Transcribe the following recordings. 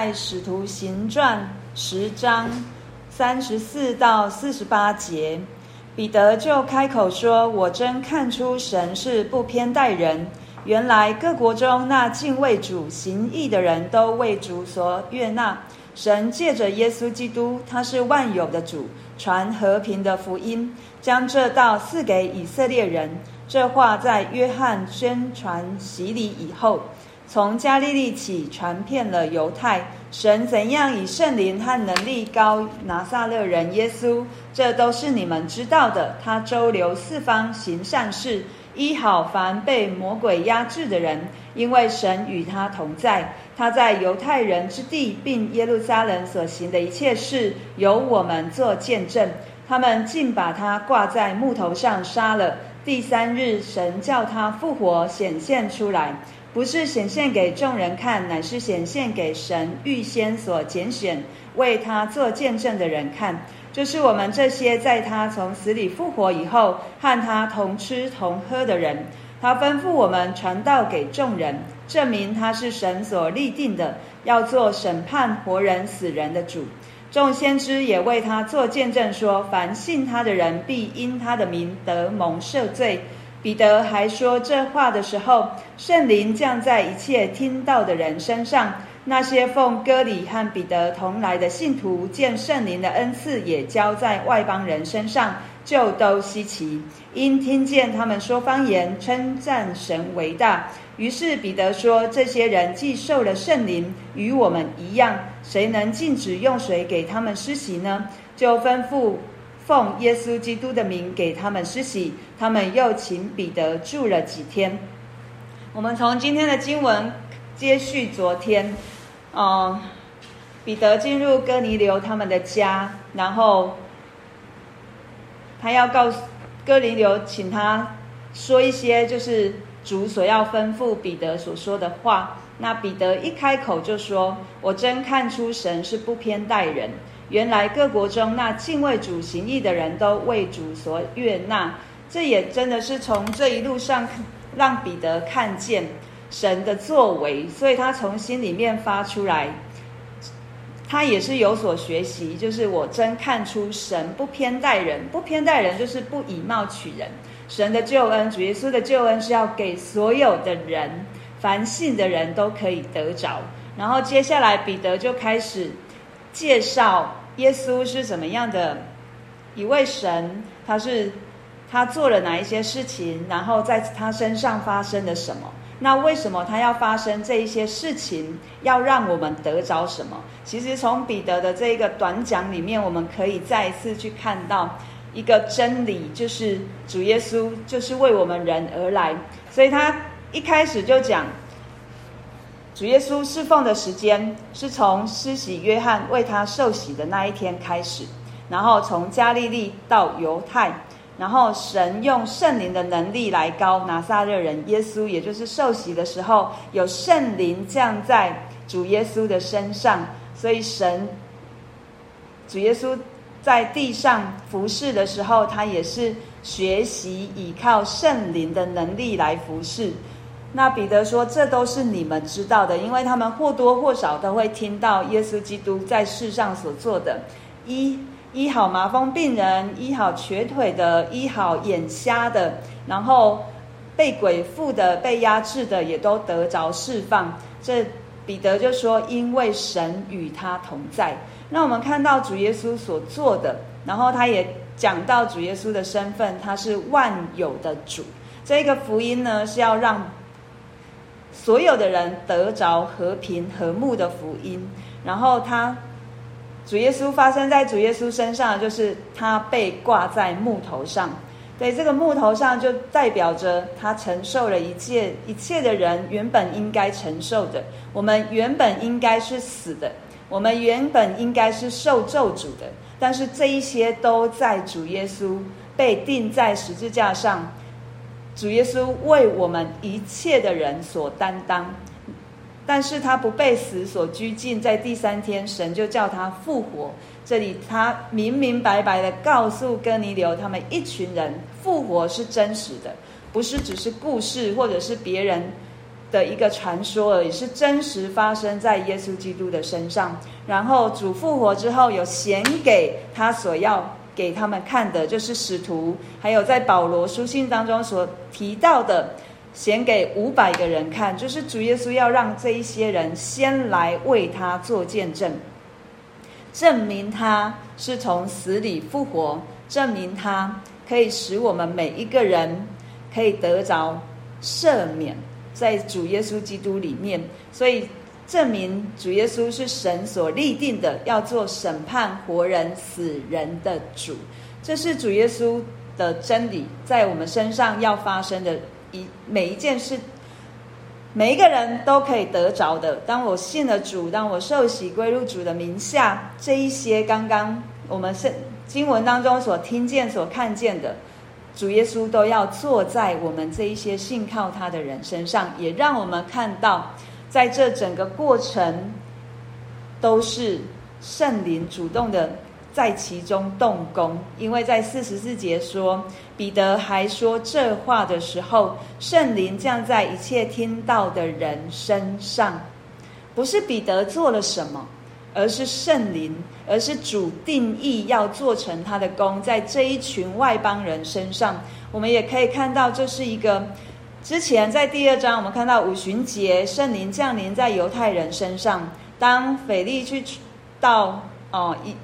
在《使徒行传》十章三十四到四十八节，彼得就开口说：“我真看出神是不偏待人。原来各国中那敬畏主、行义的人都为主所悦纳。神借着耶稣基督，他是万有的主，传和平的福音，将这道赐给以色列人。这话在约翰宣传洗礼以后。”从加利利起，传遍了犹太。神怎样以圣灵和能力膏拿撒勒人耶稣，这都是你们知道的。他周流四方，行善事，医好凡被魔鬼压制的人，因为神与他同在。他在犹太人之地，并耶路撒冷所行的一切事，有我们做见证。他们竟把他挂在木头上杀了。第三日，神叫他复活，显现出来。不是显现给众人看，乃是显现给神预先所拣选、为他做见证的人看。就是我们这些在他从死里复活以后，和他同吃同喝的人。他吩咐我们传道给众人，证明他是神所立定的，要做审判活人死人的主。众先知也为他做见证说，凡信他的人，必因他的名得蒙赦罪。彼得还说这话的时候，圣灵降在一切听到的人身上。那些奉割礼和彼得同来的信徒，见圣灵的恩赐也交在外邦人身上，就都稀奇，因听见他们说方言，称赞神为大。于是彼得说：这些人既受了圣灵，与我们一样，谁能禁止用水给他们施洗呢？就吩咐。奉耶稣基督的名给他们施洗，他们又请彼得住了几天。我们从今天的经文接续昨天，嗯，彼得进入哥尼流他们的家，然后他要告诉哥尼流，请他说一些就是主所要吩咐彼得所说的话。那彼得一开口就说：“我真看出神是不偏待人。”原来各国中那敬畏主行义的人都为主所悦纳，这也真的是从这一路上让彼得看见神的作为，所以他从心里面发出来，他也是有所学习，就是我真看出神不偏待人，不偏待人就是不以貌取人。神的救恩，主耶稣的救恩是要给所有的人，凡信的人都可以得着。然后接下来彼得就开始介绍。耶稣是怎么样的一位神？他是他做了哪一些事情？然后在他身上发生了什么？那为什么他要发生这一些事情？要让我们得着什么？其实从彼得的这一个短讲里面，我们可以再一次去看到一个真理，就是主耶稣就是为我们人而来。所以他一开始就讲。主耶稣侍奉的时间是从施洗约翰为他受洗的那一天开始，然后从加利利到犹太，然后神用圣灵的能力来膏拿撒勒人耶稣，也就是受洗的时候有圣灵降在主耶稣的身上，所以神主耶稣在地上服侍的时候，他也是学习依靠圣灵的能力来服侍。那彼得说：“这都是你们知道的，因为他们或多或少都会听到耶稣基督在世上所做的，医医好麻风病人，医好瘸腿的，医好眼瞎的，然后被鬼附的、被压制的，也都得着释放。这彼得就说：因为神与他同在。那我们看到主耶稣所做的，然后他也讲到主耶稣的身份，他是万有的主。这个福音呢，是要让。”所有的人得着和平和睦的福音，然后他主耶稣发生在主耶稣身上，就是他被挂在木头上。对，这个木头上就代表着他承受了一切一切的人原本应该承受的。我们原本应该是死的，我们原本应该是受咒诅的，但是这一些都在主耶稣被钉在十字架上。主耶稣为我们一切的人所担当，但是他不被死所拘禁，在第三天，神就叫他复活。这里他明明白白的告诉哥尼流他们一群人，复活是真实的，不是只是故事，或者是别人的一个传说而已，是真实发生在耶稣基督的身上。然后主复活之后，有显给他所要给他们看的，就是使徒，还有在保罗书信当中所提到的，显给五百个人看，就是主耶稣要让这一些人先来为他做见证，证明他是从死里复活，证明他可以使我们每一个人可以得着赦免。在主耶稣基督里面，所以证明主耶稣是神所立定的，要做审判活人死人的主。这是主耶稣的真理，在我们身上要发生的一每一件事，每一个人都可以得着的。当我信了主，当我受洗归入主的名下，这一些刚刚我们是经文当中所听见、所看见的。主耶稣都要坐在我们这一些信靠他的人身上，也让我们看到，在这整个过程，都是圣灵主动的在其中动工。因为在四十四节说，彼得还说这话的时候，圣灵降在一切听到的人身上，不是彼得做了什么。而是圣灵，而是主定义要做成他的工，在这一群外邦人身上，我们也可以看到，这是一个之前在第二章我们看到五旬节圣灵降临在犹太人身上，当腓力去到哦一，一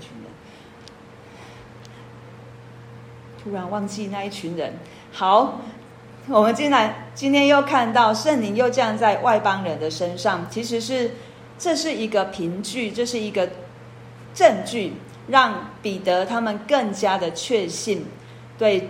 群人，突然忘记那一群人，好。我们进来今天又看到圣灵又降在外邦人的身上，其实是这是一个凭据，这是一个证据，让彼得他们更加的确信，对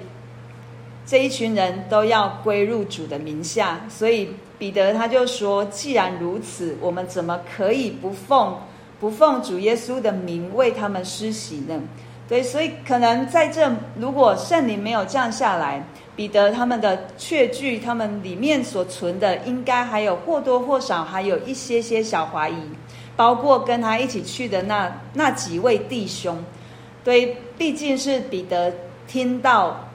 这一群人都要归入主的名下。所以彼得他就说：“既然如此，我们怎么可以不奉不奉主耶稣的名为他们施洗呢？”对，所以可能在这，如果圣灵没有降下来。彼得他们的确据，他们里面所存的，应该还有或多或少还有一些些小怀疑，包括跟他一起去的那那几位弟兄，对，毕竟是彼得听到、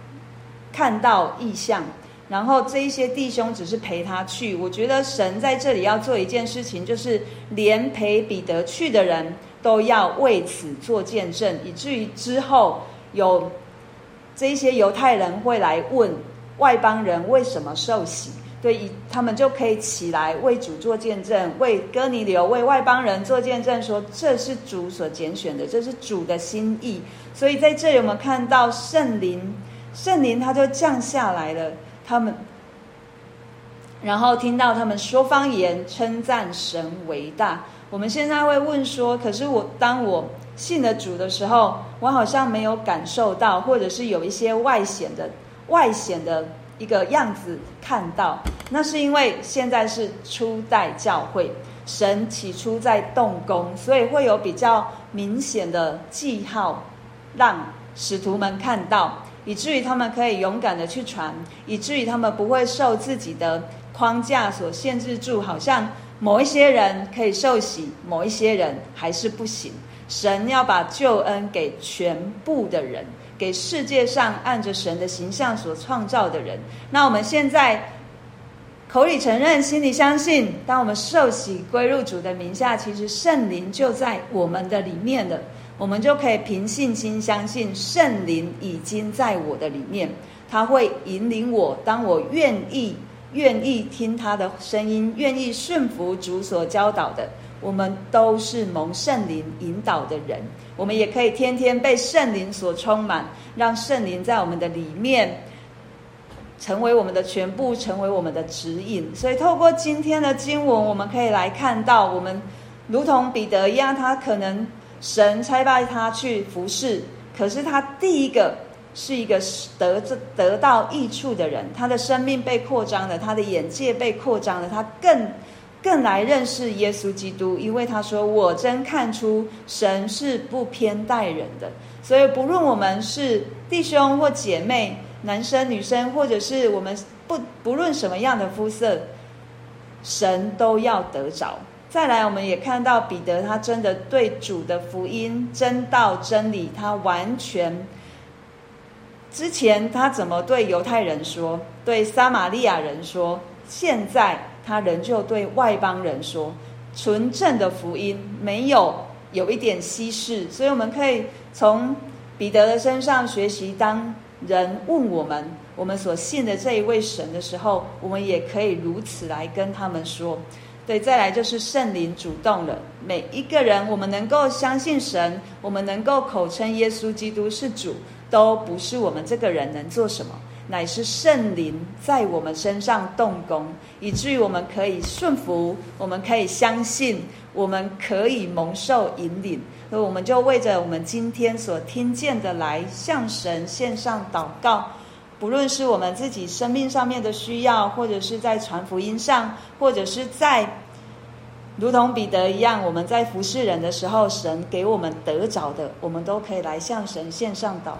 看到异象，然后这一些弟兄只是陪他去。我觉得神在这里要做一件事情，就是连陪彼得去的人都要为此做见证，以至于之后有。这一些犹太人会来问外邦人为什么受洗，对，他们就可以起来为主做见证，为哥尼流、为外邦人做见证，说这是主所拣选的，这是主的心意。所以在这里我们看到圣灵，圣灵他就降下来了，他们，然后听到他们说方言，称赞神为大。我们现在会问说，可是我当我。信了主的时候，我好像没有感受到，或者是有一些外显的、外显的一个样子看到。那是因为现在是初代教会，神起初在动工，所以会有比较明显的记号，让使徒们看到，以至于他们可以勇敢的去传，以至于他们不会受自己的框架所限制住，好像某一些人可以受洗，某一些人还是不行。神要把救恩给全部的人，给世界上按着神的形象所创造的人。那我们现在口里承认，心里相信，当我们受洗归入主的名下，其实圣灵就在我们的里面了。我们就可以凭信心相信，圣灵已经在我的里面，他会引领我。当我愿意愿意听他的声音，愿意顺服主所教导的。我们都是蒙圣灵引导的人，我们也可以天天被圣灵所充满，让圣灵在我们的里面成为我们的全部，成为我们的指引。所以，透过今天的经文，我们可以来看到，我们如同彼得一样，他可能神差派他去服侍，可是他第一个是一个得着得到益处的人，他的生命被扩张了，他的眼界被扩张了，他更。更来认识耶稣基督，因为他说：“我真看出神是不偏待人的，所以不论我们是弟兄或姐妹，男生女生，或者是我们不不论什么样的肤色，神都要得着。”再来，我们也看到彼得，他真的对主的福音、真道、真理，他完全之前他怎么对犹太人说，对撒玛利亚人说，现在他仍旧对外邦人说，纯正的福音没有有一点稀释，所以我们可以从彼得的身上学习，当人问我们我们所信的这一位神的时候，我们也可以如此来跟他们说。对，再来就是圣灵主动了。每一个人，我们能够相信神，我们能够口称耶稣基督是主，都不是我们这个人能做什么，乃是圣灵在我们身上动工，以至于我们可以顺服，我们可以相信，我们可以蒙受引领。所以我们就为着我们今天所听见的来向神献上祷告。不论是我们自己生命上面的需要，或者是在传福音上，或者是在如同彼得一样，我们在服侍人的时候，神给我们得着的，我们都可以来向神献上祷。